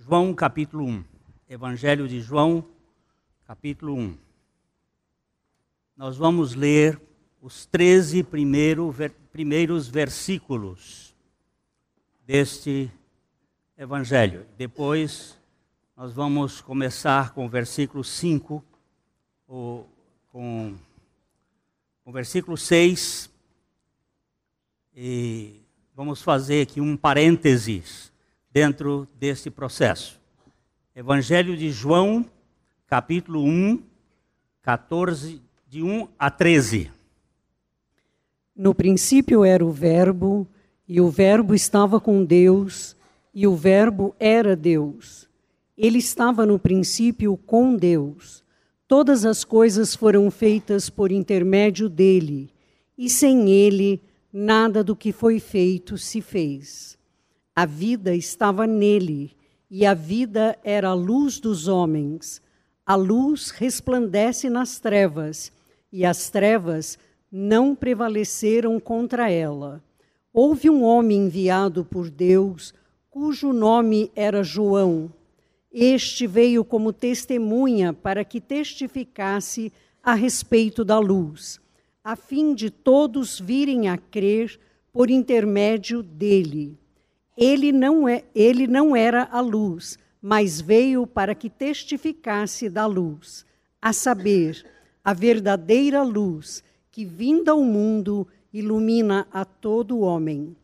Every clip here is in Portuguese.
João capítulo 1. Evangelho de João, capítulo 1. Nós vamos ler os 13 primeiro, ver, primeiros versículos deste Evangelho. Depois, nós vamos começar com o versículo 5, o, com o versículo 6, e vamos fazer aqui um parênteses dentro desse processo. Evangelho de João, capítulo 1, 14, de 1 a 13. No princípio era o Verbo, e o Verbo estava com Deus, e o Verbo era Deus. Ele estava no princípio com Deus. Todas as coisas foram feitas por intermédio dele, e sem ele, nada do que foi feito se fez. A vida estava nele, e a vida era a luz dos homens. A luz resplandece nas trevas, e as trevas não prevaleceram contra ela. Houve um homem enviado por Deus, cujo nome era João. Este veio como testemunha para que testificasse a respeito da luz, a fim de todos virem a crer por intermédio dele. Ele não, é, ele não era a luz, mas veio para que testificasse da luz, a saber, a verdadeira luz que, vinda ao mundo, ilumina a todo homem.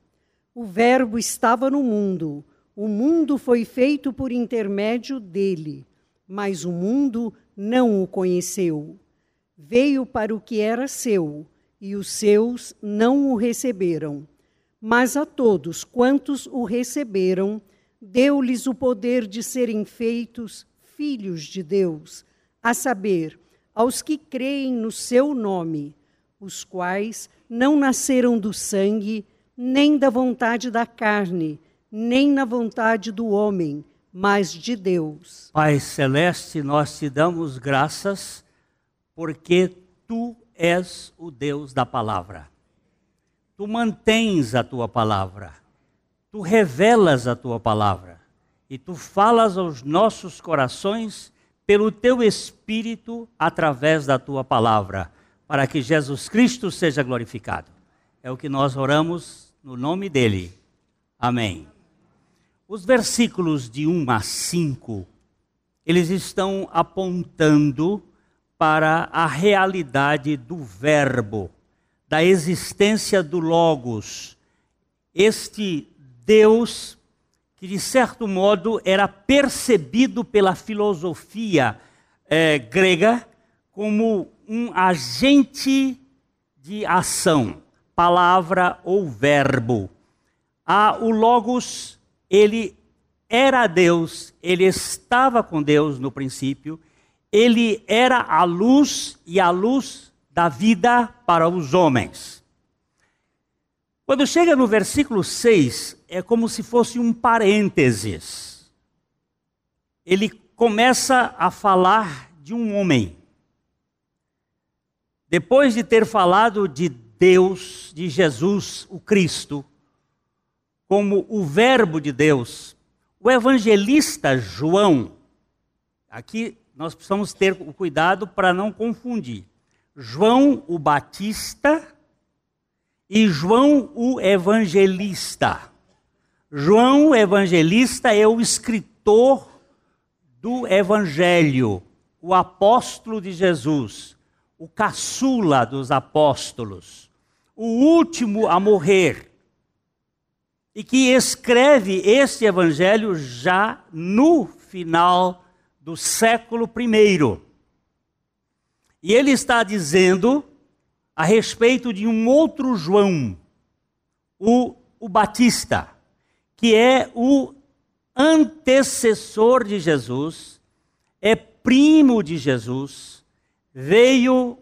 O Verbo estava no mundo, o mundo foi feito por intermédio dele, mas o mundo não o conheceu. Veio para o que era seu, e os seus não o receberam. Mas a todos quantos o receberam, deu-lhes o poder de serem feitos filhos de Deus, a saber, aos que creem no seu nome, os quais não nasceram do sangue, nem da vontade da carne, nem na vontade do homem, mas de Deus. Pai celeste, nós te damos graças porque tu és o Deus da palavra. Tu mantens a tua palavra. Tu revelas a tua palavra. E tu falas aos nossos corações pelo teu Espírito através da tua palavra, para que Jesus Cristo seja glorificado. É o que nós oramos no nome dele. Amém. Os versículos de 1 a 5, eles estão apontando para a realidade do Verbo, da existência do Logos, este Deus que de certo modo era percebido pela filosofia é, grega como um agente de ação, palavra ou verbo. Ah, o Logos, ele era Deus, ele estava com Deus no princípio, ele era a luz e a luz da vida para os homens. Quando chega no versículo 6, é como se fosse um parênteses. Ele começa a falar de um homem. Depois de ter falado de Deus, de Jesus, o Cristo, como o Verbo de Deus, o evangelista João, aqui nós precisamos ter o cuidado para não confundir. João o Batista e João o Evangelista. João Evangelista é o escritor do Evangelho, o apóstolo de Jesus, o caçula dos apóstolos, o último a morrer, e que escreve este Evangelho já no final do século I. E ele está dizendo a respeito de um outro João, o, o Batista, que é o antecessor de Jesus, é primo de Jesus, veio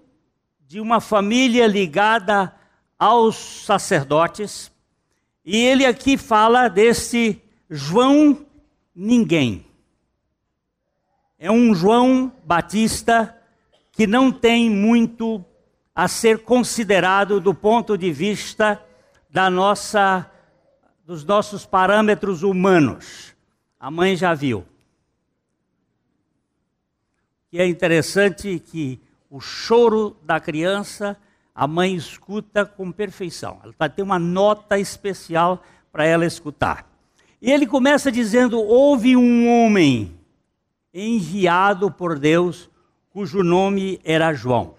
de uma família ligada aos sacerdotes, e ele aqui fala desse João Ninguém. É um João Batista que não tem muito a ser considerado do ponto de vista da nossa dos nossos parâmetros humanos. A mãe já viu. E é interessante que o choro da criança a mãe escuta com perfeição. Ela vai ter uma nota especial para ela escutar. E ele começa dizendo: Houve um homem enviado por Deus, cujo nome era João.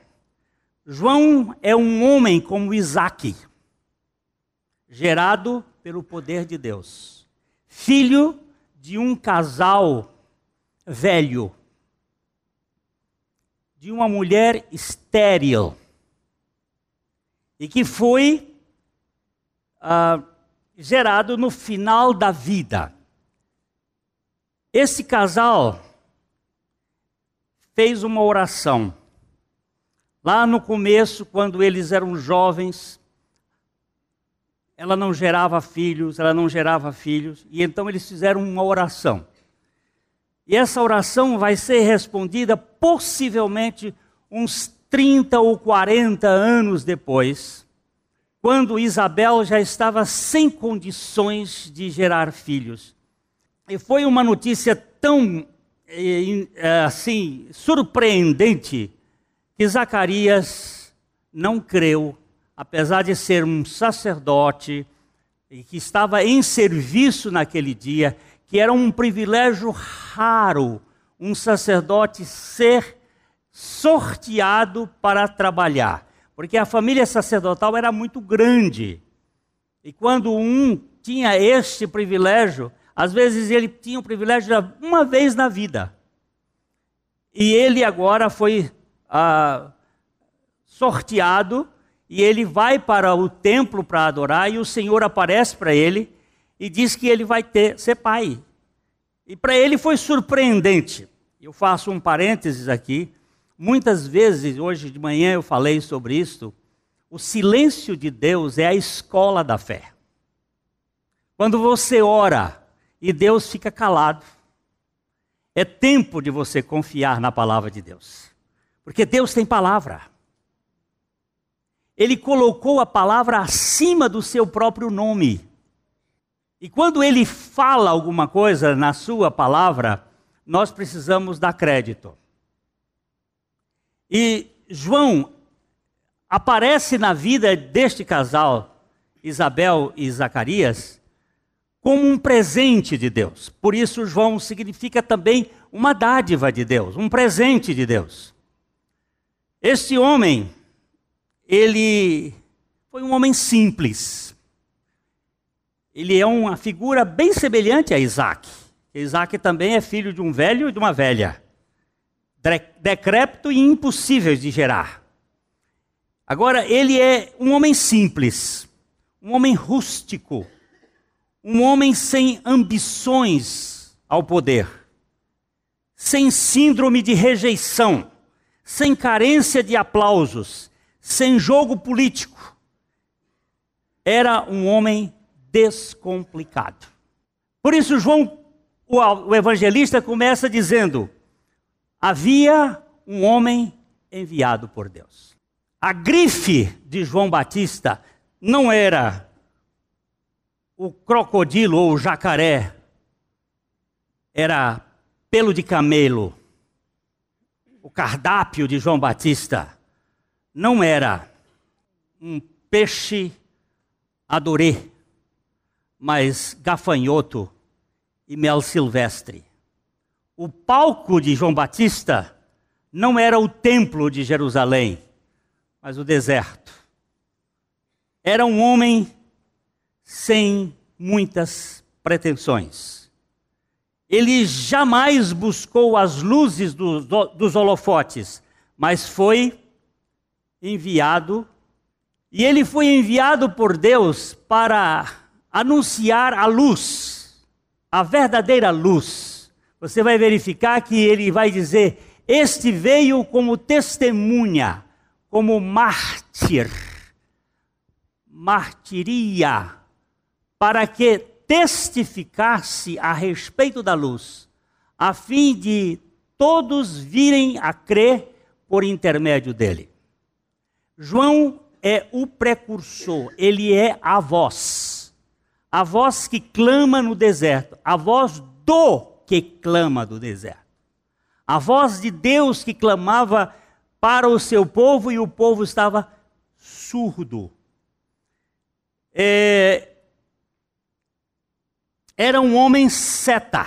João é um homem como Isaac, gerado pelo poder de Deus, filho de um casal velho, de uma mulher estéril e que foi ah, gerado no final da vida. Esse casal fez uma oração. Lá no começo, quando eles eram jovens, ela não gerava filhos, ela não gerava filhos, e então eles fizeram uma oração. E essa oração vai ser respondida possivelmente uns 30 ou 40 anos depois, quando Isabel já estava sem condições de gerar filhos. E foi uma notícia tão assim surpreendente que Zacarias não creu, apesar de ser um sacerdote e que estava em serviço naquele dia, que era um privilégio raro um sacerdote ser sorteado para trabalhar, porque a família sacerdotal era muito grande. E quando um tinha este privilégio, às vezes ele tinha o privilégio uma vez na vida. E ele agora foi ah, sorteado e ele vai para o templo para adorar e o Senhor aparece para ele e diz que ele vai ter ser pai. E para ele foi surpreendente. Eu faço um parênteses aqui. Muitas vezes, hoje de manhã eu falei sobre isso, o silêncio de Deus é a escola da fé. Quando você ora e Deus fica calado, é tempo de você confiar na palavra de Deus. Porque Deus tem palavra. Ele colocou a palavra acima do seu próprio nome. E quando ele fala alguma coisa na sua palavra, nós precisamos dar crédito. E João aparece na vida deste casal, Isabel e Zacarias, como um presente de Deus. Por isso, João significa também uma dádiva de Deus, um presente de Deus. Este homem, ele foi um homem simples. Ele é uma figura bem semelhante a Isaac. Isaac também é filho de um velho e de uma velha decrépito e impossível de gerar. Agora, ele é um homem simples, um homem rústico, um homem sem ambições ao poder, sem síndrome de rejeição, sem carência de aplausos, sem jogo político. Era um homem descomplicado. Por isso, João, o evangelista, começa dizendo: havia um homem enviado por Deus. A grife de João Batista não era o crocodilo ou o jacaré, era pelo de camelo. O cardápio de João Batista não era um peixe adorê, mas gafanhoto e mel silvestre. O palco de João Batista não era o templo de Jerusalém, mas o deserto. Era um homem sem muitas pretensões. Ele jamais buscou as luzes do, do, dos holofotes, mas foi enviado, e ele foi enviado por Deus para anunciar a luz, a verdadeira luz você vai verificar que ele vai dizer: Este veio como testemunha, como mártir, martiria, para que testificasse a respeito da luz, a fim de todos virem a crer por intermédio dele. João é o precursor, ele é a voz, a voz que clama no deserto, a voz do que clama do deserto. A voz de Deus que clamava para o seu povo e o povo estava surdo. É, era um homem seta,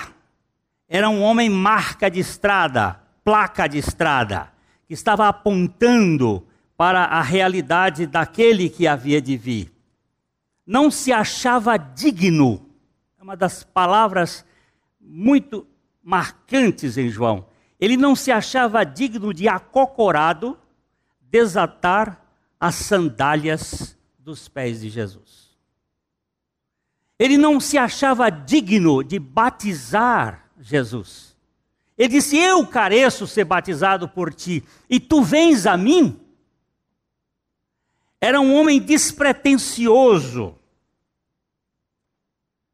era um homem marca de estrada, placa de estrada, que estava apontando para a realidade daquele que havia de vir. Não se achava digno, é uma das palavras muito marcantes em João. Ele não se achava digno de acocorado desatar as sandálias dos pés de Jesus. Ele não se achava digno de batizar Jesus. Ele disse: Eu careço ser batizado por ti, e tu vens a mim? Era um homem despretensioso.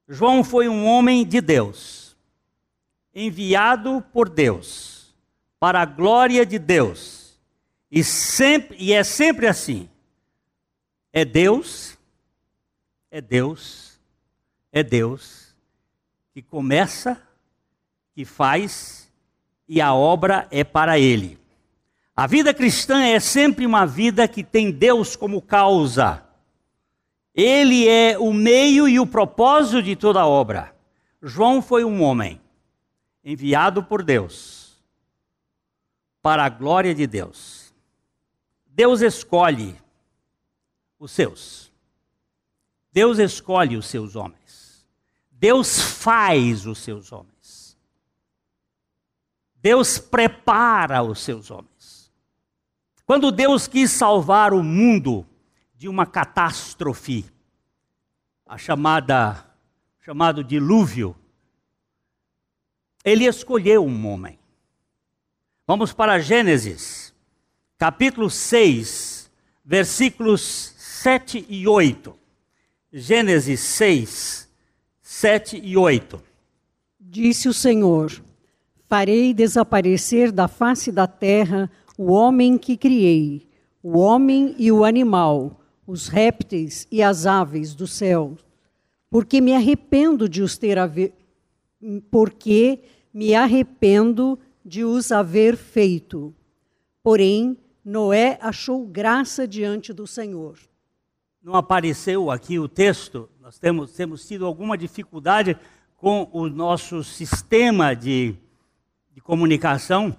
João foi um homem de Deus, enviado por Deus, para a glória de Deus. E, sempre, e é sempre assim: é Deus, é Deus, é Deus que começa, que faz, e a obra é para Ele. A vida cristã é sempre uma vida que tem Deus como causa. Ele é o meio e o propósito de toda a obra. João foi um homem enviado por Deus para a glória de Deus. Deus escolhe os seus. Deus escolhe os seus homens. Deus faz os seus homens. Deus prepara os seus homens. Quando Deus quis salvar o mundo de uma catástrofe, a chamada chamado dilúvio, ele escolheu um homem. Vamos para Gênesis, capítulo 6, versículos 7 e 8. Gênesis 6, 7 e 8. Disse o Senhor: Farei desaparecer da face da terra o homem que criei, o homem e o animal, os répteis e as aves do céu, porque me arrependo de os ter haver, porque me arrependo de os haver feito. Porém, Noé achou graça diante do Senhor. Não apareceu aqui o texto, nós temos, temos tido alguma dificuldade com o nosso sistema de, de comunicação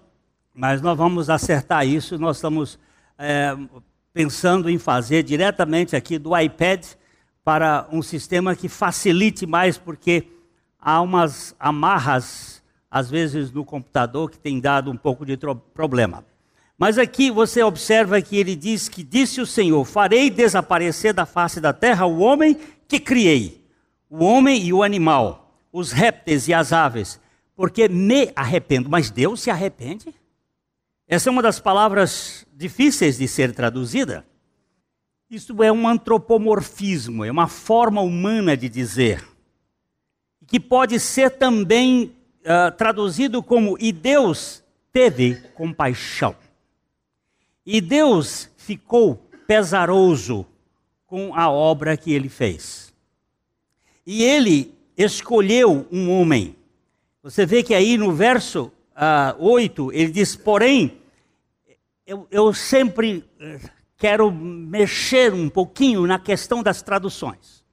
mas nós vamos acertar isso. Nós estamos é, pensando em fazer diretamente aqui do iPad para um sistema que facilite mais, porque há umas amarras, às vezes, no computador que tem dado um pouco de problema. Mas aqui você observa que ele diz que disse o Senhor: Farei desaparecer da face da terra o homem que criei, o homem e o animal, os répteis e as aves, porque me arrependo. Mas Deus se arrepende? Essa é uma das palavras difíceis de ser traduzida. Isso é um antropomorfismo, é uma forma humana de dizer, que pode ser também uh, traduzido como: e Deus teve compaixão. E Deus ficou pesaroso com a obra que ele fez. E ele escolheu um homem. Você vê que aí no verso uh, 8, ele diz: Porém, eu, eu sempre eh, quero mexer um pouquinho na questão das traduções.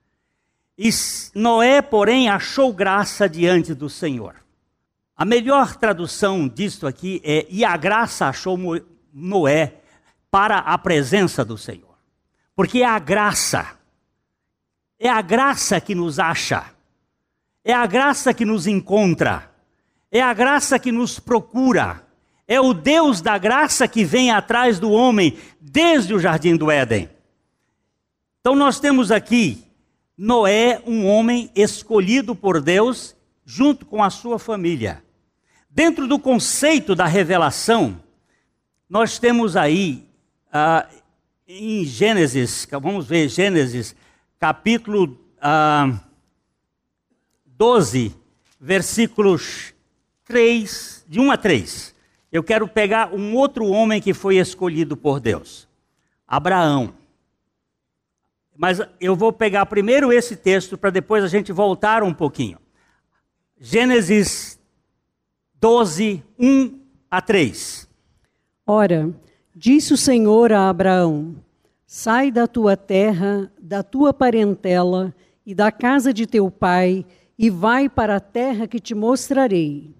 E Noé, porém, achou graça diante do Senhor. A melhor tradução disto aqui é: E a graça achou Noé para a presença do Senhor. Porque é a graça, é a graça que nos acha, é a graça que nos encontra. É a graça que nos procura. É o Deus da graça que vem atrás do homem desde o jardim do Éden. Então nós temos aqui Noé, um homem escolhido por Deus junto com a sua família. Dentro do conceito da revelação, nós temos aí ah, em Gênesis, vamos ver Gênesis, capítulo ah, 12, versículos 3, de 1 a 3. Eu quero pegar um outro homem que foi escolhido por Deus. Abraão. Mas eu vou pegar primeiro esse texto para depois a gente voltar um pouquinho. Gênesis 12, 1 a 3. Ora, disse o Senhor a Abraão: Sai da tua terra, da tua parentela e da casa de teu pai, e vai para a terra que te mostrarei.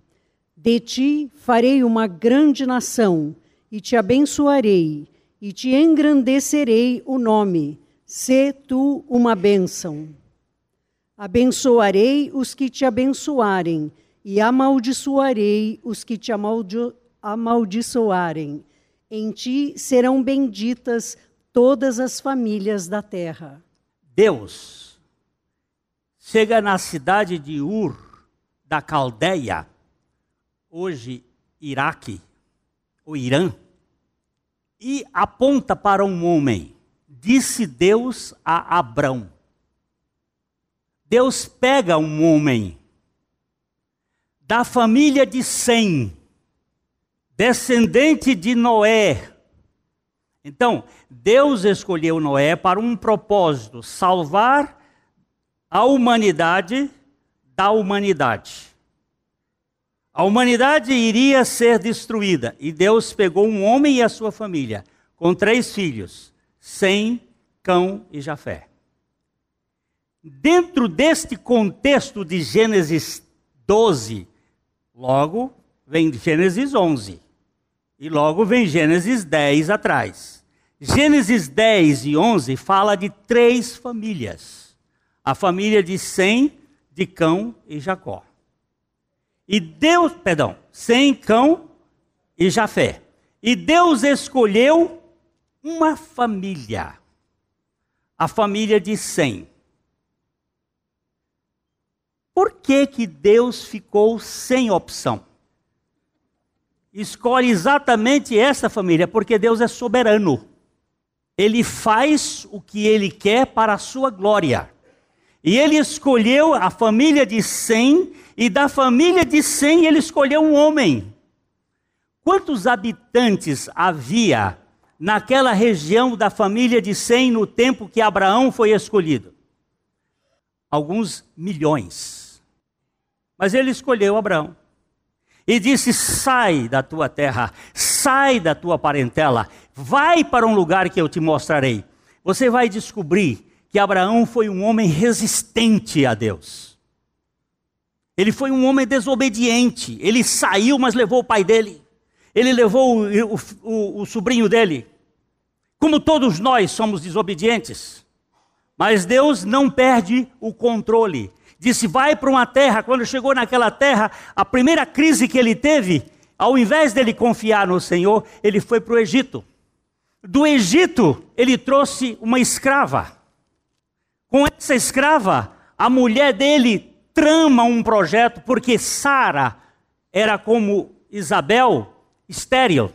De ti farei uma grande nação, e te abençoarei, e te engrandecerei o nome. Sê tu uma bênção. Abençoarei os que te abençoarem, e amaldiçoarei os que te amaldi amaldiçoarem. Em ti serão benditas todas as famílias da terra. Deus chega na cidade de Ur, da Caldeia, hoje Iraque, o Irã, e aponta para um homem. Disse Deus a Abrão. Deus pega um homem da família de Sem, descendente de Noé. Então, Deus escolheu Noé para um propósito: salvar a humanidade da humanidade. A humanidade iria ser destruída e Deus pegou um homem e a sua família, com três filhos: Sem, Cão e Jafé. Dentro deste contexto de Gênesis 12, logo vem Gênesis 11 e logo vem Gênesis 10 atrás. Gênesis 10 e 11 fala de três famílias: a família de Sem, de Cão e Jacó. E Deus, perdão, sem cão e Jafé. E Deus escolheu uma família. A família de Sem. Por que que Deus ficou sem opção? Escolhe exatamente essa família, porque Deus é soberano. Ele faz o que ele quer para a sua glória. E ele escolheu a família de Sem e da família de Sem ele escolheu um homem. Quantos habitantes havia naquela região da família de Sem no tempo que Abraão foi escolhido? Alguns milhões. Mas ele escolheu Abraão. E disse: Sai da tua terra, sai da tua parentela, vai para um lugar que eu te mostrarei. Você vai descobrir que Abraão foi um homem resistente a Deus. Ele foi um homem desobediente. Ele saiu, mas levou o pai dele. Ele levou o, o, o sobrinho dele. Como todos nós somos desobedientes. Mas Deus não perde o controle. Disse: vai para uma terra. Quando chegou naquela terra, a primeira crise que ele teve, ao invés dele confiar no Senhor, ele foi para o Egito. Do Egito, ele trouxe uma escrava. Com essa escrava, a mulher dele trama um projeto, porque Sara era como Isabel, estéril.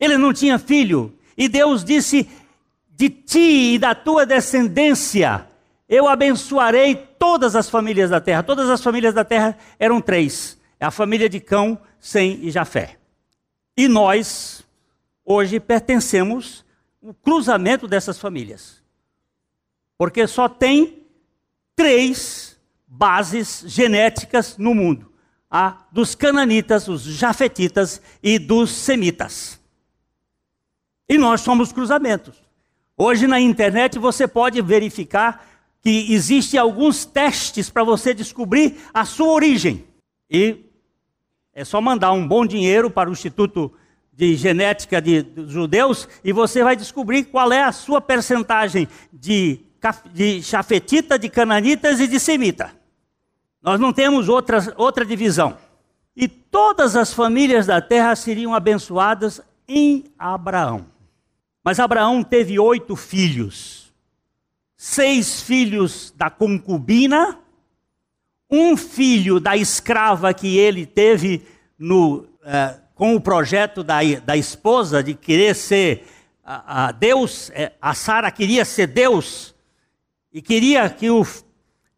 Ele não tinha filho. E Deus disse: De ti e da tua descendência eu abençoarei todas as famílias da terra. Todas as famílias da terra eram três: a família de Cão, Sem e Jafé. E nós, hoje, pertencemos ao cruzamento dessas famílias. Porque só tem três bases genéticas no mundo: a dos cananitas, os jafetitas e dos semitas. E nós somos cruzamentos. Hoje na internet você pode verificar que existem alguns testes para você descobrir a sua origem. E é só mandar um bom dinheiro para o Instituto de Genética de, Judeus e você vai descobrir qual é a sua percentagem de, de chafetita, de cananitas e de semita. Nós não temos outra, outra divisão. E todas as famílias da terra seriam abençoadas em Abraão. Mas Abraão teve oito filhos: seis filhos da concubina, um filho da escrava que ele teve no, eh, com o projeto da, da esposa de querer ser a, Deus, eh, a Sara queria ser Deus e queria que o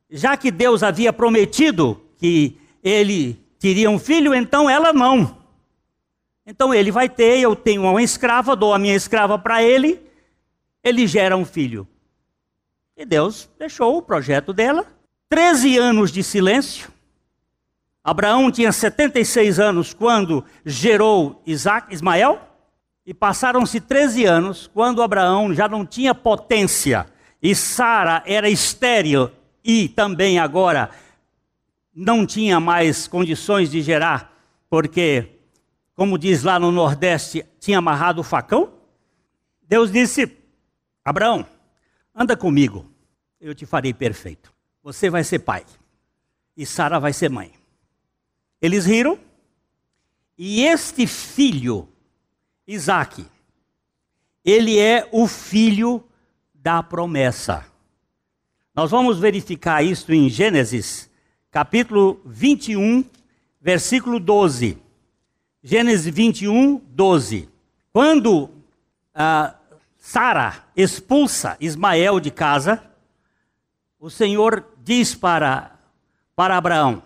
já que Deus havia prometido que ele teria um filho, então ela não. Então ele vai ter, eu tenho uma escrava, dou a minha escrava para ele, ele gera um filho. E Deus deixou o projeto dela. Treze anos de silêncio. Abraão tinha 76 anos quando gerou Isaac, Ismael, e passaram-se 13 anos quando Abraão já não tinha potência e Sara era estéril e também agora não tinha mais condições de gerar, porque, como diz lá no Nordeste, tinha amarrado o facão. Deus disse: Abraão, anda comigo, eu te farei perfeito. Você vai ser pai e Sara vai ser mãe. Eles riram, e este filho, Isaac, ele é o filho da promessa. Nós vamos verificar isso em Gênesis, capítulo 21, versículo 12. Gênesis 21, 12. Quando ah, Sara expulsa Ismael de casa, o Senhor diz para, para Abraão: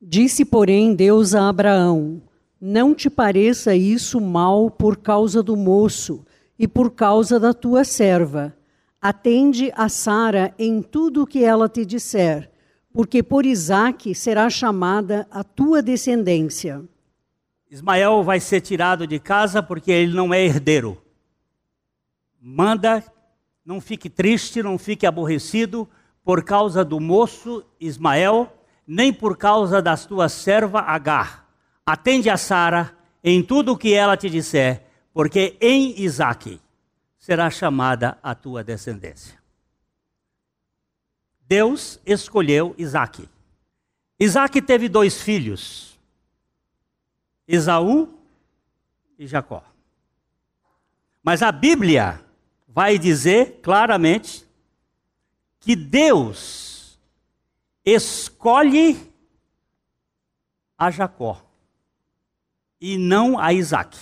Disse, porém, Deus a Abraão: Não te pareça isso mal por causa do moço e por causa da tua serva Atende a Sara em tudo o que ela te disser, porque por Isaque será chamada a tua descendência. Ismael vai ser tirado de casa porque ele não é herdeiro. Manda, não fique triste, não fique aborrecido por causa do moço Ismael, nem por causa da tua serva Agar. Atende a Sara em tudo o que ela te disser, porque em Isaque será chamada a tua descendência. Deus escolheu Isaac. Isaac teve dois filhos, Esaú e Jacó. Mas a Bíblia vai dizer claramente que Deus escolhe a Jacó e não a Isaac.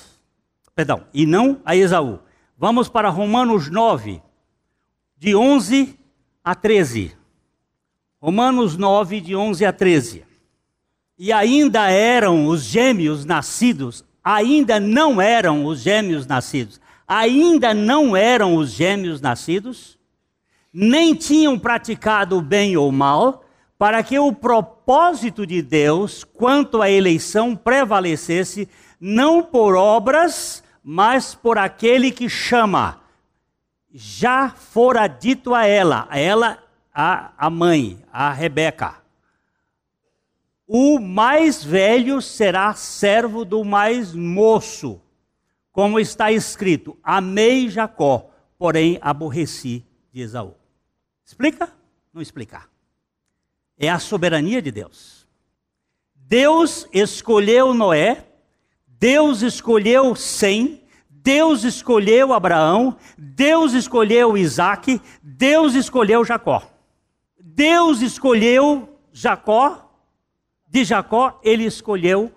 Perdão, e não a Esaú. Vamos para Romanos 9, de 11 a 13. Romanos 9, de 11 a 13. E ainda eram os gêmeos nascidos, ainda não eram os gêmeos nascidos, ainda não eram os gêmeos nascidos, nem tinham praticado bem ou mal, para que o propósito de Deus quanto à eleição prevalecesse, não por obras, mas por aquele que chama. Já fora dito a ela, a ela, a, a mãe, a Rebeca. O mais velho será servo do mais moço, como está escrito: Amei Jacó, porém aborreci de Esaú. Explica? Não explicar. É a soberania de Deus. Deus escolheu Noé Deus escolheu Sem, Deus escolheu Abraão, Deus escolheu Isaac, Deus escolheu Jacó. Deus escolheu Jacó, de Jacó ele escolheu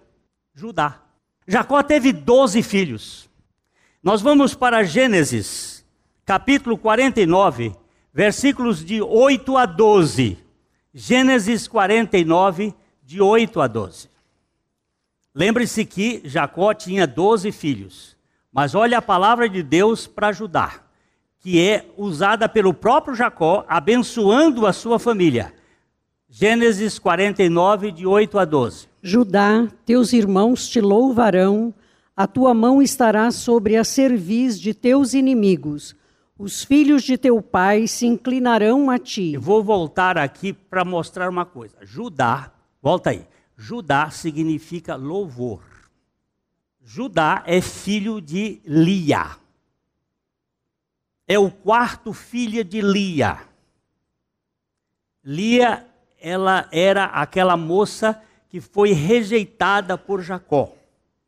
Judá. Jacó teve doze filhos. Nós vamos para Gênesis, capítulo 49, versículos de 8 a 12. Gênesis 49, de 8 a 12. Lembre-se que Jacó tinha 12 filhos, mas olha a palavra de Deus para ajudar, que é usada pelo próprio Jacó, abençoando a sua família. Gênesis 49, de 8 a 12. Judá, teus irmãos te louvarão, a tua mão estará sobre a cerviz de teus inimigos. Os filhos de teu pai se inclinarão a ti. Eu vou voltar aqui para mostrar uma coisa. Judá, volta aí. Judá significa louvor. Judá é filho de Lia. É o quarto filho de Lia. Lia, ela era aquela moça que foi rejeitada por Jacó,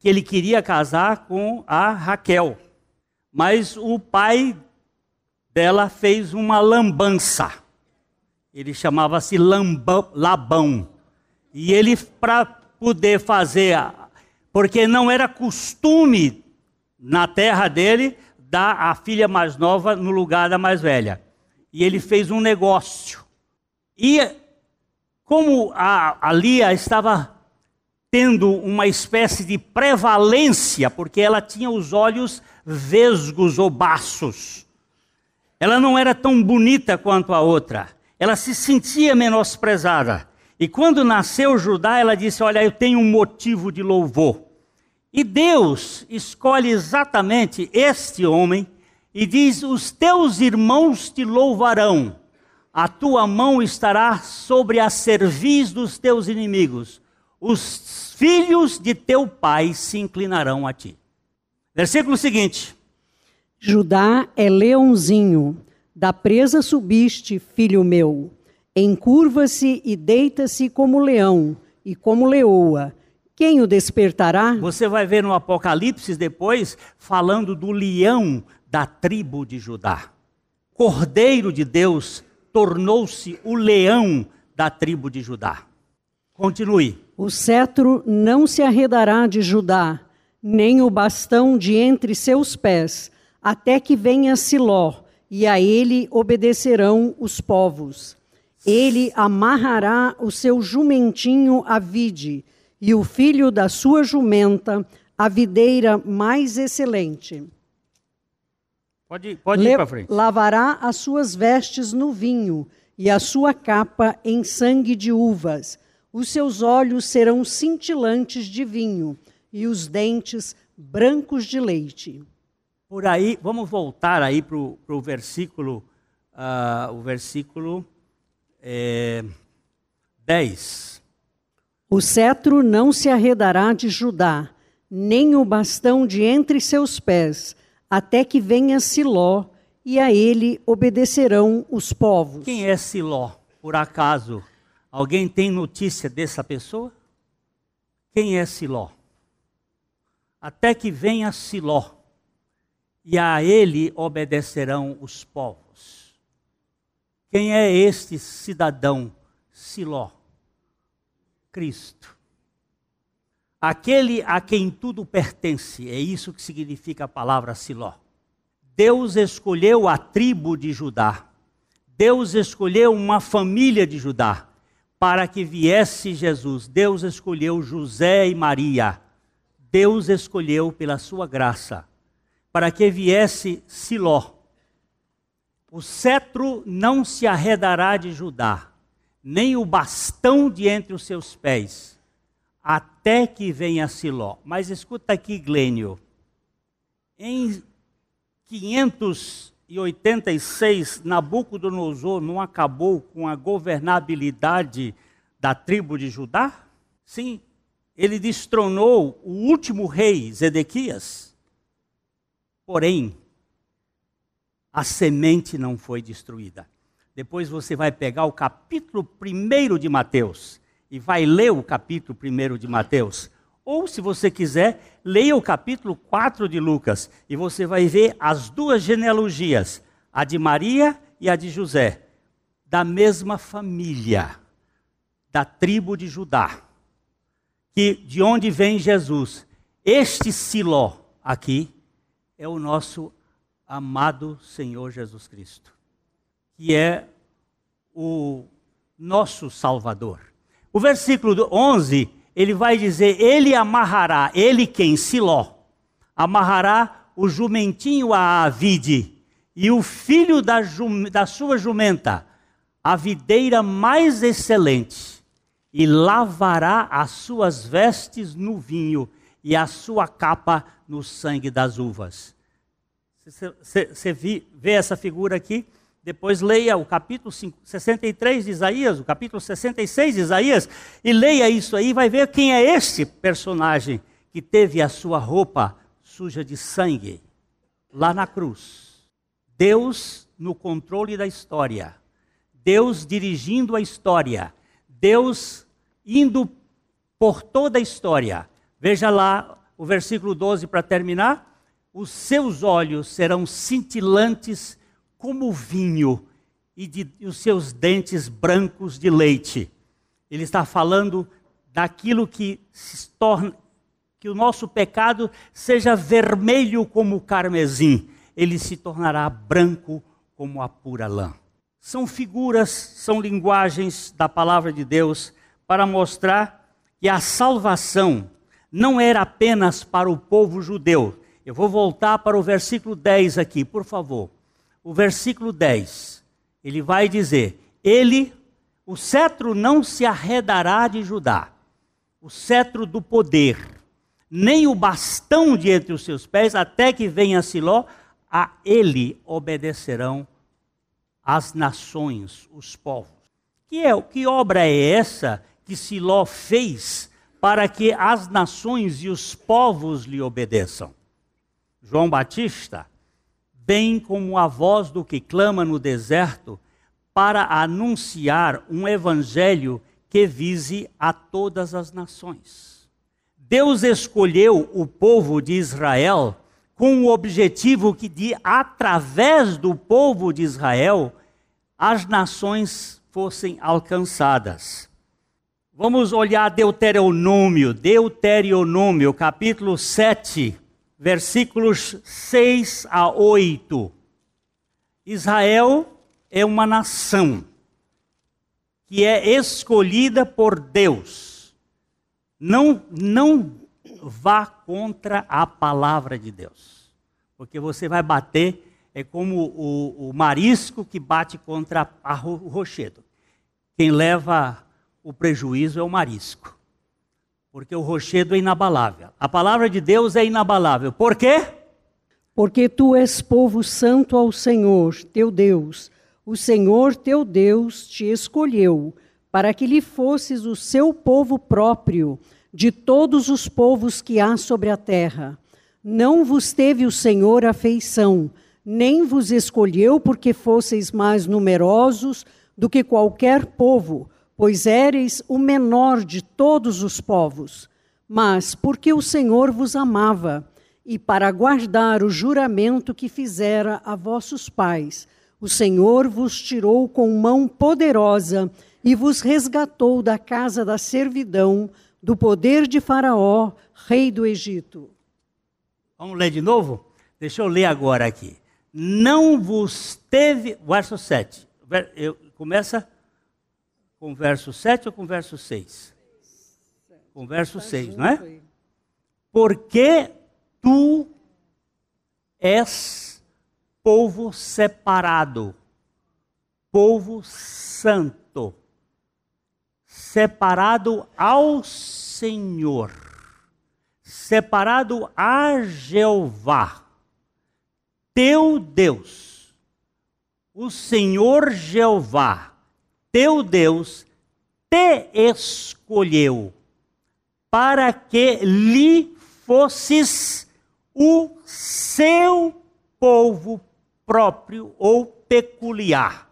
que ele queria casar com a Raquel. Mas o pai dela fez uma lambança. Ele chamava-se Labão. E ele, para poder fazer, porque não era costume na terra dele dar a filha mais nova no lugar da mais velha. E ele fez um negócio. E como a, a Lia estava tendo uma espécie de prevalência, porque ela tinha os olhos vesgos ou baços. Ela não era tão bonita quanto a outra. Ela se sentia menosprezada. E quando nasceu Judá, ela disse: Olha, eu tenho um motivo de louvor. E Deus escolhe exatamente este homem e diz: Os teus irmãos te louvarão, a tua mão estará sobre a cerviz dos teus inimigos, os filhos de teu pai se inclinarão a ti. Versículo seguinte: Judá é leãozinho, da presa subiste, filho meu. Encurva-se e deita-se como leão e como leoa. Quem o despertará? Você vai ver no Apocalipse depois falando do leão da tribo de Judá. Cordeiro de Deus tornou-se o leão da tribo de Judá. Continue. O cetro não se arredará de Judá, nem o bastão de entre seus pés, até que venha Siló, e a ele obedecerão os povos. Ele amarrará o seu jumentinho à vide, e o filho da sua jumenta à videira mais excelente. Pode, pode ir para frente. Lavará as suas vestes no vinho, e a sua capa em sangue de uvas. Os seus olhos serão cintilantes de vinho, e os dentes brancos de leite. Por aí, vamos voltar aí para o versículo, uh, o versículo é, 10. O cetro não se arredará de Judá, nem o bastão de entre seus pés, até que venha Siló, e a ele obedecerão os povos. Quem é Siló, por acaso? Alguém tem notícia dessa pessoa? Quem é Siló? Até que venha Siló, e a ele obedecerão os povos. Quem é este cidadão Siló? Cristo. Aquele a quem tudo pertence, é isso que significa a palavra Siló. Deus escolheu a tribo de Judá, Deus escolheu uma família de Judá para que viesse Jesus. Deus escolheu José e Maria. Deus escolheu pela sua graça para que viesse Siló o cetro não se arredará de Judá, nem o bastão de entre os seus pés, até que venha Siló. Mas escuta aqui, Glênio. Em 586, Nabucodonosor não acabou com a governabilidade da tribo de Judá? Sim, ele destronou o último rei, Zedequias. Porém, a semente não foi destruída. Depois você vai pegar o capítulo 1 de Mateus e vai ler o capítulo 1 de Mateus. Ou, se você quiser, leia o capítulo 4 de Lucas e você vai ver as duas genealogias, a de Maria e a de José, da mesma família, da tribo de Judá, que de onde vem Jesus. Este Siló aqui é o nosso amado Senhor Jesus Cristo, que é o nosso Salvador. O versículo 11, ele vai dizer: Ele amarrará, ele quem? Siló, amarrará o jumentinho à vide, e o filho da, da sua jumenta, a videira mais excelente, e lavará as suas vestes no vinho, e a sua capa no sangue das uvas. Você vê essa figura aqui? Depois leia o capítulo 63 de Isaías, o capítulo 66 de Isaías, e leia isso aí, vai ver quem é este personagem que teve a sua roupa suja de sangue lá na cruz. Deus no controle da história, Deus dirigindo a história, Deus indo por toda a história. Veja lá o versículo 12 para terminar os seus olhos serão cintilantes como vinho e, de, e os seus dentes brancos de leite. Ele está falando daquilo que se torna, que o nosso pecado seja vermelho como o carmesim, ele se tornará branco como a pura lã. São figuras, são linguagens da palavra de Deus para mostrar que a salvação não era apenas para o povo judeu, eu vou voltar para o versículo 10 aqui, por favor. O versículo 10, ele vai dizer: Ele, O cetro não se arredará de Judá, o cetro do poder, nem o bastão de entre os seus pés, até que venha Siló, a ele obedecerão as nações, os povos. Que, é, que obra é essa que Siló fez para que as nações e os povos lhe obedeçam? João Batista, bem como a voz do que clama no deserto, para anunciar um evangelho que vise a todas as nações. Deus escolheu o povo de Israel com o objetivo que de através do povo de Israel as nações fossem alcançadas. Vamos olhar Deuteronômio, Deuteronômio, capítulo 7, versículos 6 a 8. Israel é uma nação que é escolhida por Deus. Não, não vá contra a palavra de Deus, porque você vai bater, é como o, o marisco que bate contra a, o rochedo. Quem leva o prejuízo é o marisco, porque o rochedo é inabalável. A palavra de Deus é inabalável. Por quê? Porque tu és povo santo ao Senhor, teu Deus o Senhor teu Deus te escolheu para que lhe fosses o seu povo próprio de todos os povos que há sobre a terra. Não vos teve o Senhor afeição, nem vos escolheu porque fosseis mais numerosos do que qualquer povo, pois éreis o menor de todos os povos, mas porque o Senhor vos amava, e para guardar o juramento que fizera a vossos pais o Senhor vos tirou com mão poderosa e vos resgatou da casa da servidão, do poder de Faraó, rei do Egito. Vamos ler de novo? Deixa eu ler agora aqui. Não vos teve. Verso 7. Eu, começa com verso 7 ou com verso 6? Com verso 6, não é? Porque tu és povo separado, povo santo, separado ao Senhor, separado a Jeová, teu Deus, o Senhor Jeová, teu Deus, te escolheu para que lhe fosses o seu povo próprio ou peculiar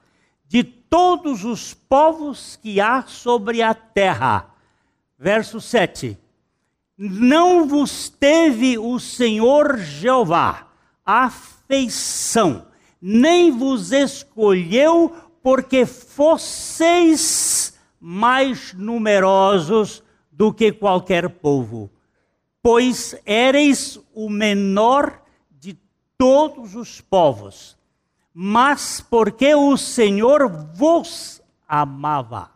de todos os povos que há sobre a terra. Verso 7. Não vos teve o Senhor Jeová afeição, nem vos escolheu porque fosseis mais numerosos do que qualquer povo, pois éreis o menor todos os povos, mas porque o Senhor vos amava.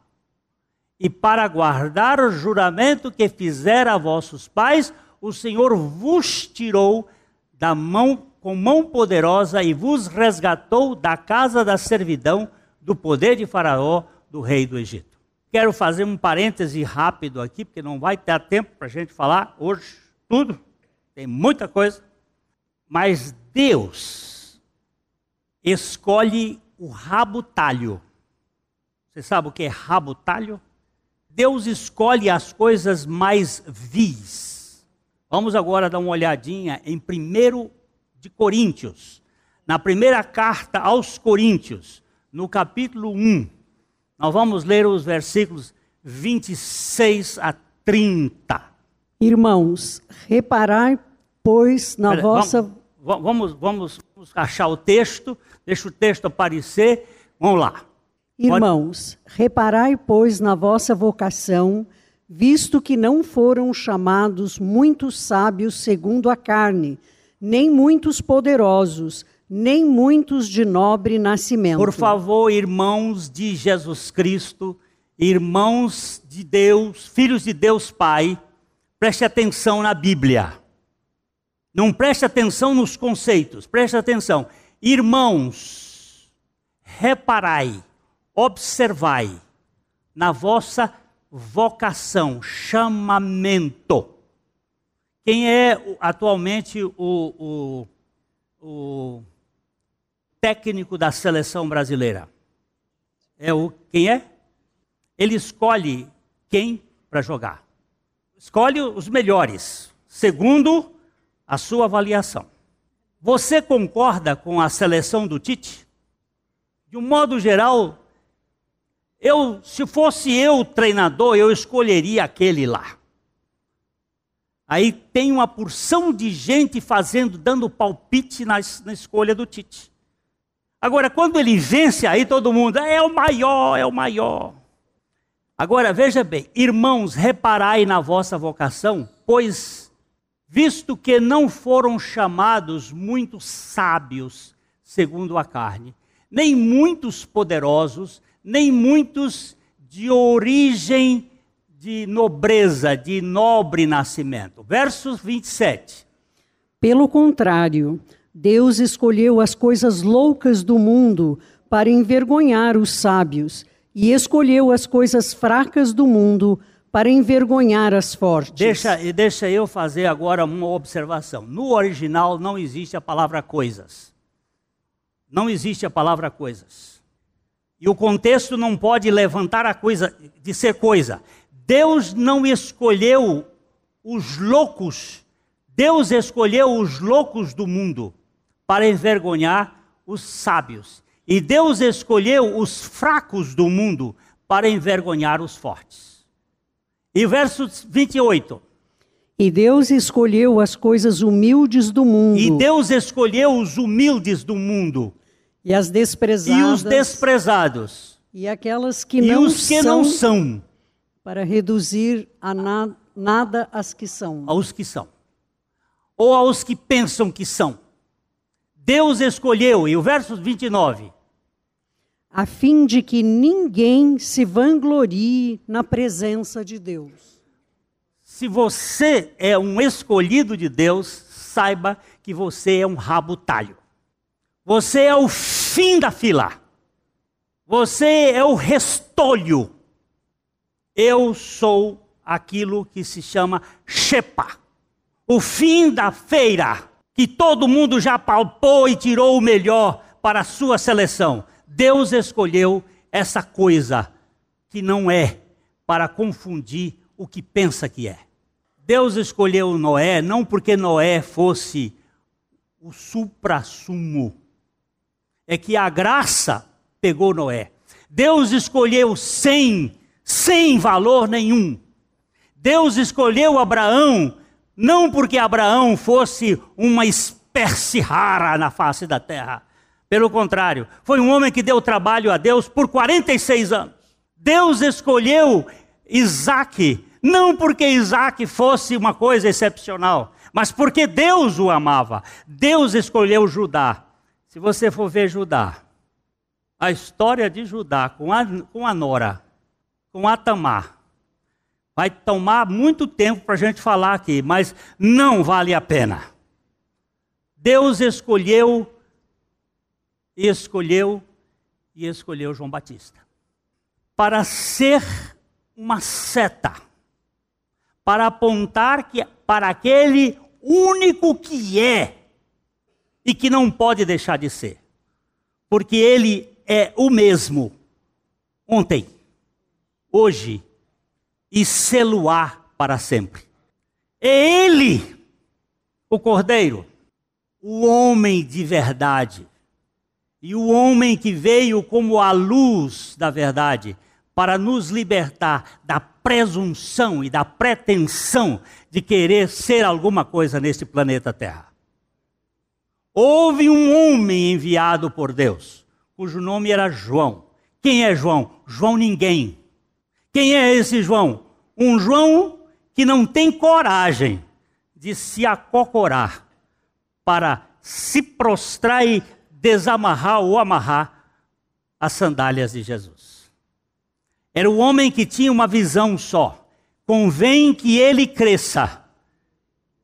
E para guardar o juramento que fizera a vossos pais, o Senhor vos tirou da mão com mão poderosa e vos resgatou da casa da servidão, do poder de Faraó, do rei do Egito. Quero fazer um parêntese rápido aqui, porque não vai ter tempo para a gente falar hoje tudo, tem muita coisa. Mas Deus escolhe o rabo talho. Você sabe o que é rabo talho? Deus escolhe as coisas mais vis. Vamos agora dar uma olhadinha em 1 de Coríntios, na primeira carta aos Coríntios, no capítulo 1. Nós vamos ler os versículos 26 a 30. Irmãos, reparai, pois, na Pera, vossa. Vamos vamos, vamos, vamos achar o texto, deixa o texto aparecer. Vamos lá. Irmãos, Pode... reparai, pois, na vossa vocação, visto que não foram chamados muitos sábios segundo a carne, nem muitos poderosos, nem muitos de nobre nascimento. Por favor, irmãos de Jesus Cristo, irmãos de Deus, filhos de Deus Pai, preste atenção na Bíblia. Não preste atenção nos conceitos, preste atenção. Irmãos, reparai, observai, na vossa vocação, chamamento. Quem é atualmente o, o, o técnico da seleção brasileira? É o quem é? Ele escolhe quem para jogar. Escolhe os melhores, segundo a sua avaliação. Você concorda com a seleção do Tite? De um modo geral, eu, se fosse eu treinador, eu escolheria aquele lá. Aí tem uma porção de gente fazendo, dando palpite na, na escolha do Tite. Agora, quando ele vence, aí todo mundo é o maior, é o maior. Agora, veja bem, irmãos, reparai na vossa vocação, pois, visto que não foram chamados muitos sábios, segundo a carne, nem muitos poderosos, nem muitos de origem de nobreza, de nobre nascimento. Verso 27. Pelo contrário, Deus escolheu as coisas loucas do mundo para envergonhar os sábios e escolheu as coisas fracas do mundo para envergonhar as fortes. Deixa, deixa eu fazer agora uma observação. No original não existe a palavra coisas. Não existe a palavra coisas. E o contexto não pode levantar a coisa de ser coisa. Deus não escolheu os loucos. Deus escolheu os loucos do mundo para envergonhar os sábios. E Deus escolheu os fracos do mundo para envergonhar os fortes. E verso 28. E Deus escolheu as coisas humildes do mundo. E Deus escolheu os humildes do mundo. E as desprezadas. E os desprezados. E aquelas que e não os que são. não são. Para reduzir a na, nada as que são. Aos que são. Ou aos que pensam que são. Deus escolheu, e o verso 29 a fim de que ninguém se vanglorie na presença de Deus. Se você é um escolhido de Deus, saiba que você é um rabo talho. Você é o fim da fila. Você é o restolho. Eu sou aquilo que se chama Shepa. O fim da feira, que todo mundo já palpou e tirou o melhor para a sua seleção. Deus escolheu essa coisa que não é para confundir o que pensa que é. Deus escolheu Noé não porque Noé fosse o supra-sumo, é que a graça pegou Noé. Deus escolheu sem, sem valor nenhum. Deus escolheu Abraão não porque Abraão fosse uma espécie rara na face da terra. Pelo contrário, foi um homem que deu trabalho a Deus por 46 anos. Deus escolheu Isaac, não porque Isaac fosse uma coisa excepcional, mas porque Deus o amava. Deus escolheu Judá. Se você for ver Judá, a história de Judá com a, com a Nora, com a Tamar, vai tomar muito tempo para a gente falar aqui, mas não vale a pena. Deus escolheu escolheu e escolheu João Batista para ser uma seta, para apontar que para aquele único que é e que não pode deixar de ser, porque ele é o mesmo ontem, hoje e seluar para sempre. É ele, o Cordeiro, o homem de verdade e o homem que veio como a luz da verdade para nos libertar da presunção e da pretensão de querer ser alguma coisa neste planeta Terra. Houve um homem enviado por Deus, cujo nome era João. Quem é João? João ninguém. Quem é esse João? Um João que não tem coragem de se acocorar para se prostrar e desamarrar ou amarrar as sandálias de Jesus. Era o homem que tinha uma visão só. Convém que ele cresça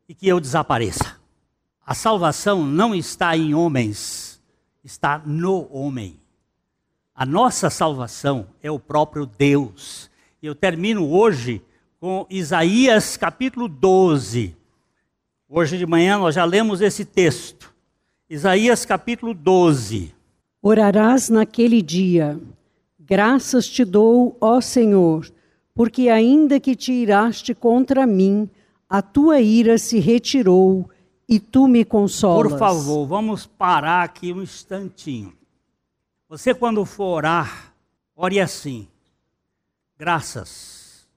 e que eu desapareça. A salvação não está em homens, está no homem. A nossa salvação é o próprio Deus. E eu termino hoje com Isaías capítulo 12. Hoje de manhã nós já lemos esse texto. Isaías capítulo 12. Orarás naquele dia: Graças te dou, ó Senhor, porque ainda que te iraste contra mim, a tua ira se retirou e tu me consolas. Por favor, vamos parar aqui um instantinho. Você, quando for orar, ore assim: graças,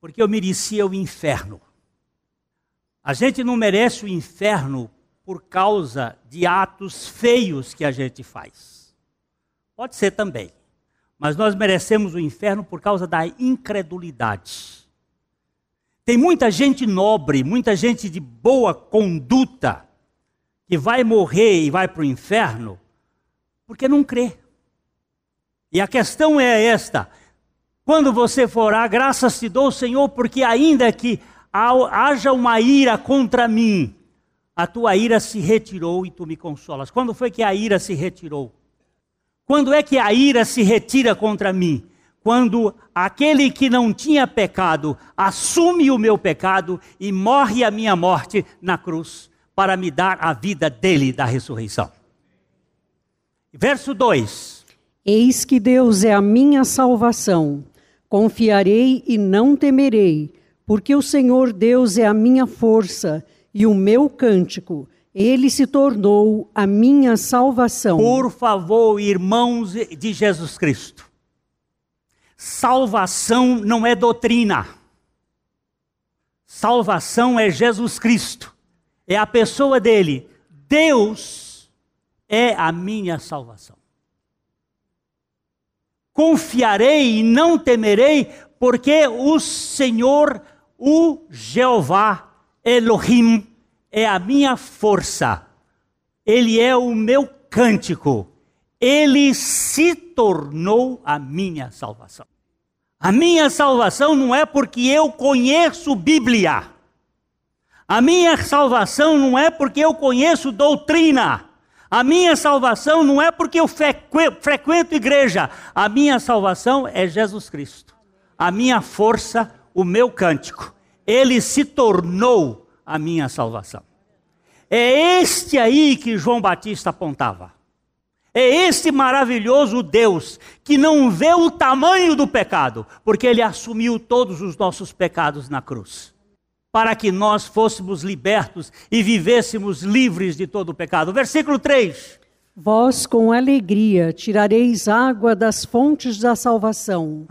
porque eu merecia o inferno. A gente não merece o inferno por causa de atos feios que a gente faz. Pode ser também. Mas nós merecemos o inferno por causa da incredulidade. Tem muita gente nobre, muita gente de boa conduta, que vai morrer e vai para o inferno porque não crê. E a questão é esta: quando você for graças te dou, Senhor, porque ainda que haja uma ira contra mim, a tua ira se retirou e tu me consolas. Quando foi que a ira se retirou? Quando é que a ira se retira contra mim? quando aquele que não tinha pecado assume o meu pecado e morre a minha morte na cruz para me dar a vida dele da ressurreição. Verso 2: Eis que Deus é a minha salvação, confiarei e não temerei, porque o Senhor Deus é a minha força e o meu cântico. Ele se tornou a minha salvação. Por favor, irmãos de Jesus Cristo Salvação não é doutrina. Salvação é Jesus Cristo. É a pessoa dele. Deus é a minha salvação. Confiarei e não temerei, porque o Senhor, o Jeová, Elohim, é a minha força. Ele é o meu cântico. Ele se tornou a minha salvação. A minha salvação não é porque eu conheço Bíblia. A minha salvação não é porque eu conheço doutrina. A minha salvação não é porque eu frequento igreja. A minha salvação é Jesus Cristo. A minha força, o meu cântico. Ele se tornou a minha salvação. É este aí que João Batista apontava. É esse maravilhoso Deus que não vê o tamanho do pecado, porque ele assumiu todos os nossos pecados na cruz, para que nós fôssemos libertos e vivêssemos livres de todo o pecado. Versículo 3. Vós com alegria tirareis água das fontes da salvação.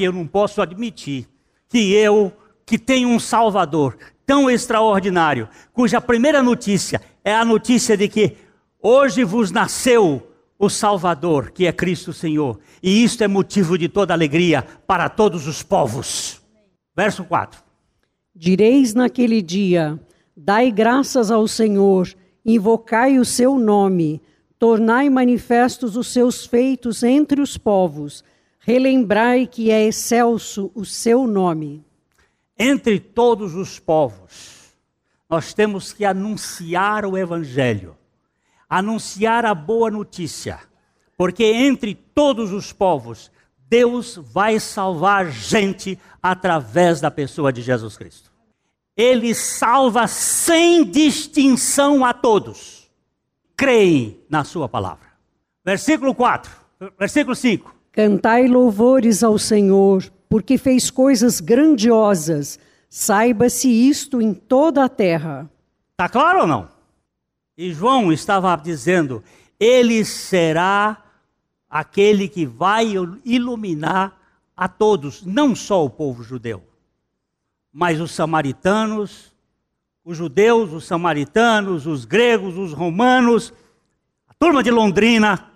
eu não posso admitir que eu, que tenho um Salvador tão extraordinário, cuja primeira notícia é a notícia de que hoje vos nasceu o Salvador, que é Cristo Senhor. E isto é motivo de toda alegria para todos os povos. Verso 4. Direis naquele dia: Dai graças ao Senhor, invocai o seu nome, tornai manifestos os seus feitos entre os povos, relembrai que é excelso o seu nome. Entre todos os povos, nós temos que anunciar o Evangelho anunciar a boa notícia, porque entre todos os povos, Deus vai salvar gente através da pessoa de Jesus Cristo. Ele salva sem distinção a todos. Creem na sua palavra. Versículo 4, versículo 5. Cantai louvores ao Senhor, porque fez coisas grandiosas. Saiba-se isto em toda a terra. Está claro ou não? E João estava dizendo: Ele será aquele que vai iluminar a todos, não só o povo judeu, mas os samaritanos, os judeus, os samaritanos, os gregos, os romanos, a turma de Londrina.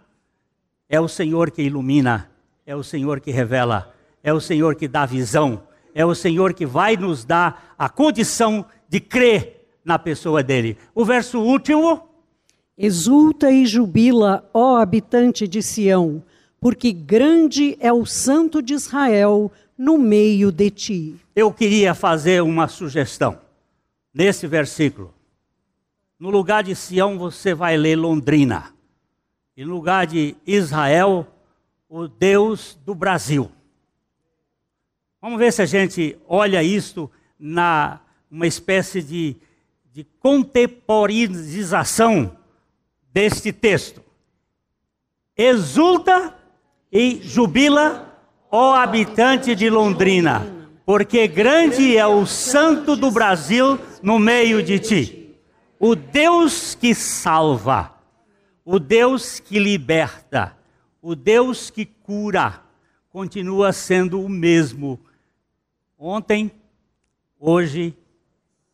É o Senhor que ilumina, é o Senhor que revela, é o Senhor que dá visão, é o Senhor que vai nos dar a condição de crer na pessoa dele. O verso último. Exulta e jubila, ó habitante de Sião, porque grande é o santo de Israel no meio de ti. Eu queria fazer uma sugestão nesse versículo. No lugar de Sião, você vai ler Londrina. E no lugar de Israel, o Deus do Brasil. Vamos ver se a gente olha isto na uma espécie de, de contemporização deste texto. Exulta e jubila, ó habitante de Londrina, porque grande é o santo do Brasil no meio de ti. O Deus que salva, o Deus que liberta, o Deus que cura, continua sendo o mesmo ontem, hoje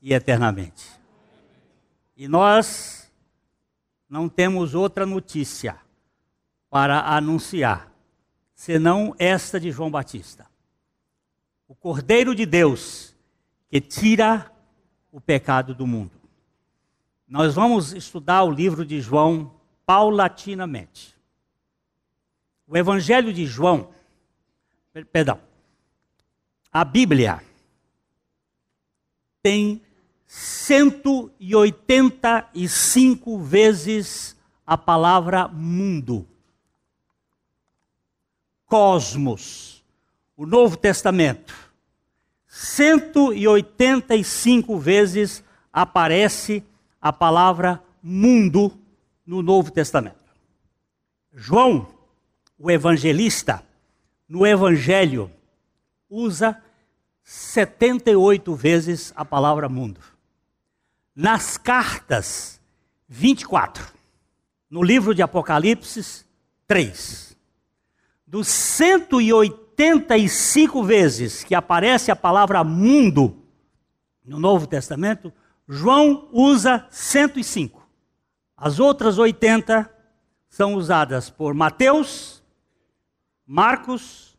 e eternamente. E nós não temos outra notícia para anunciar, senão esta de João Batista. O Cordeiro de Deus que tira o pecado do mundo. Nós vamos estudar o livro de João paulatinamente. O Evangelho de João, perdão, a Bíblia tem 185 vezes a palavra mundo. Cosmos. O Novo Testamento. 185 vezes aparece a palavra mundo no Novo Testamento. João, o evangelista, no Evangelho, usa 78 vezes a palavra mundo. Nas cartas, 24. No livro de Apocalipse, 3. Dos 185 vezes que aparece a palavra mundo no Novo Testamento, João usa 105. As outras 80 são usadas por Mateus, Marcos,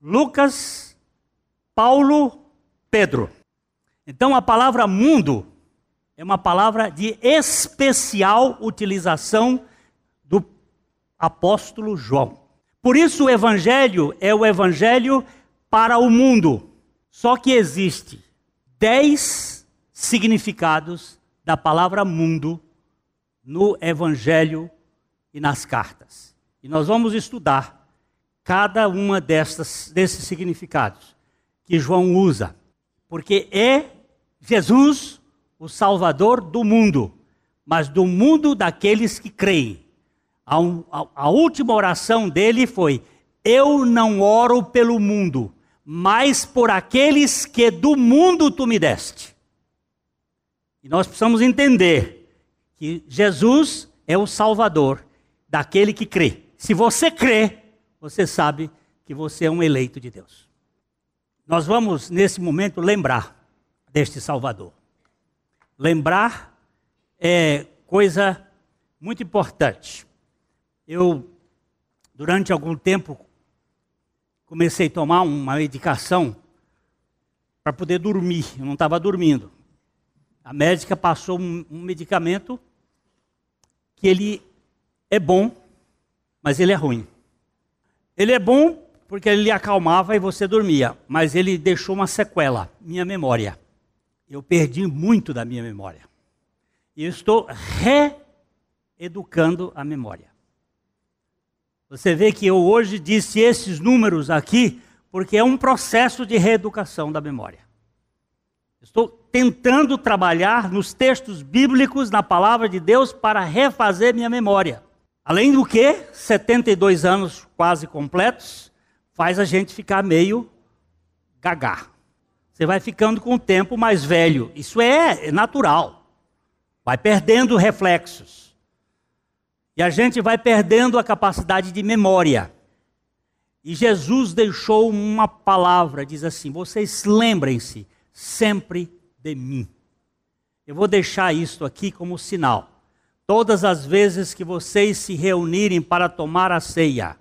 Lucas Paulo, Pedro. Então a palavra mundo é uma palavra de especial utilização do apóstolo João. Por isso o evangelho é o evangelho para o mundo. Só que existe dez significados da palavra mundo no evangelho e nas cartas. E nós vamos estudar cada uma desses significados que João usa, porque é Jesus o Salvador do mundo, mas do mundo daqueles que creem. A, a, a última oração dele foi: Eu não oro pelo mundo, mas por aqueles que do mundo tu me deste. E nós precisamos entender que Jesus é o Salvador daquele que crê. Se você crê, você sabe que você é um eleito de Deus. Nós vamos, nesse momento, lembrar deste Salvador. Lembrar é coisa muito importante. Eu, durante algum tempo, comecei a tomar uma medicação para poder dormir. Eu não estava dormindo. A médica passou um, um medicamento que ele é bom, mas ele é ruim. Ele é bom porque ele acalmava e você dormia, mas ele deixou uma sequela, minha memória. Eu perdi muito da minha memória. E estou reeducando a memória. Você vê que eu hoje disse esses números aqui porque é um processo de reeducação da memória. Estou tentando trabalhar nos textos bíblicos, na palavra de Deus, para refazer minha memória. Além do que, 72 anos quase completos, faz a gente ficar meio gagá. Você vai ficando com o tempo mais velho. Isso é natural. Vai perdendo reflexos. E a gente vai perdendo a capacidade de memória. E Jesus deixou uma palavra, diz assim: vocês lembrem-se sempre de mim. Eu vou deixar isto aqui como sinal. Todas as vezes que vocês se reunirem para tomar a ceia,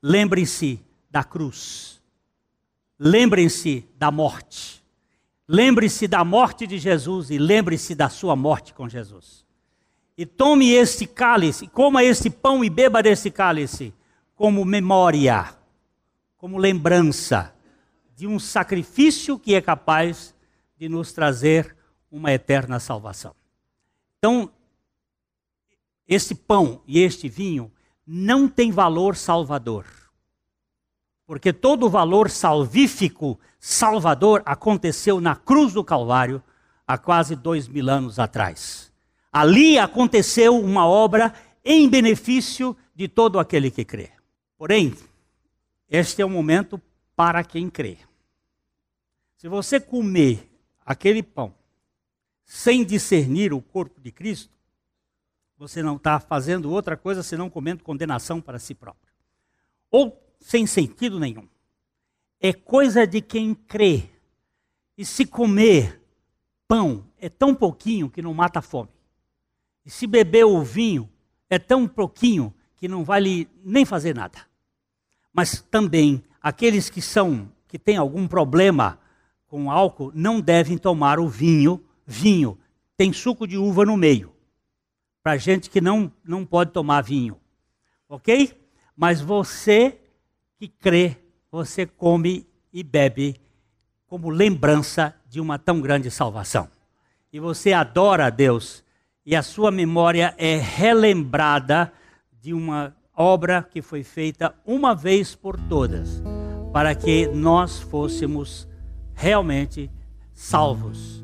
lembrem-se da cruz. Lembrem-se da morte. Lembre-se da morte de Jesus e lembre-se da sua morte com Jesus. E tome este cálice, coma este pão e beba desse cálice como memória, como lembrança de um sacrifício que é capaz de nos trazer uma eterna salvação. Então, este pão e este vinho não tem valor salvador Porque todo o valor salvífico, salvador, aconteceu na cruz do Calvário há quase dois mil anos atrás. Ali aconteceu uma obra em benefício de todo aquele que crê. Porém, este é o momento para quem crê. Se você comer aquele pão sem discernir o corpo de Cristo, você não está fazendo outra coisa senão comendo condenação para si próprio. Ou sem sentido nenhum. É coisa de quem crê. E se comer pão é tão pouquinho que não mata a fome. E se beber o vinho é tão pouquinho que não vale nem fazer nada. Mas também aqueles que são que têm algum problema com álcool não devem tomar o vinho, vinho tem suco de uva no meio. Para gente que não não pode tomar vinho. OK? Mas você que crê, você come e bebe como lembrança de uma tão grande salvação. E você adora a Deus e a sua memória é relembrada de uma obra que foi feita uma vez por todas, para que nós fôssemos realmente salvos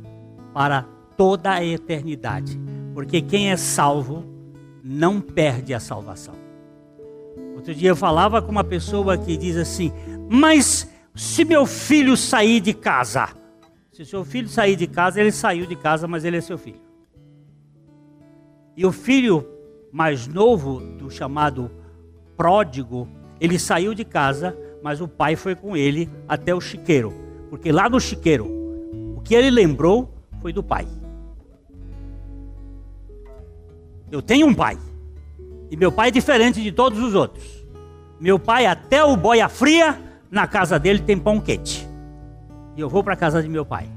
para toda a eternidade. Porque quem é salvo não perde a salvação. Outro dia eu falava com uma pessoa que diz assim: Mas se meu filho sair de casa, se seu filho sair de casa, ele saiu de casa, mas ele é seu filho. E o filho mais novo, do chamado pródigo, ele saiu de casa, mas o pai foi com ele até o chiqueiro. Porque lá no chiqueiro, o que ele lembrou foi do pai. Eu tenho um pai. E meu pai é diferente de todos os outros. Meu pai, até o boia fria, na casa dele tem pão quente. E eu vou para a casa de meu pai.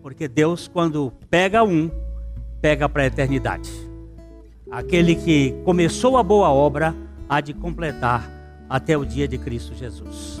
Porque Deus, quando pega um, pega para a eternidade. Aquele que começou a boa obra há de completar até o dia de Cristo Jesus.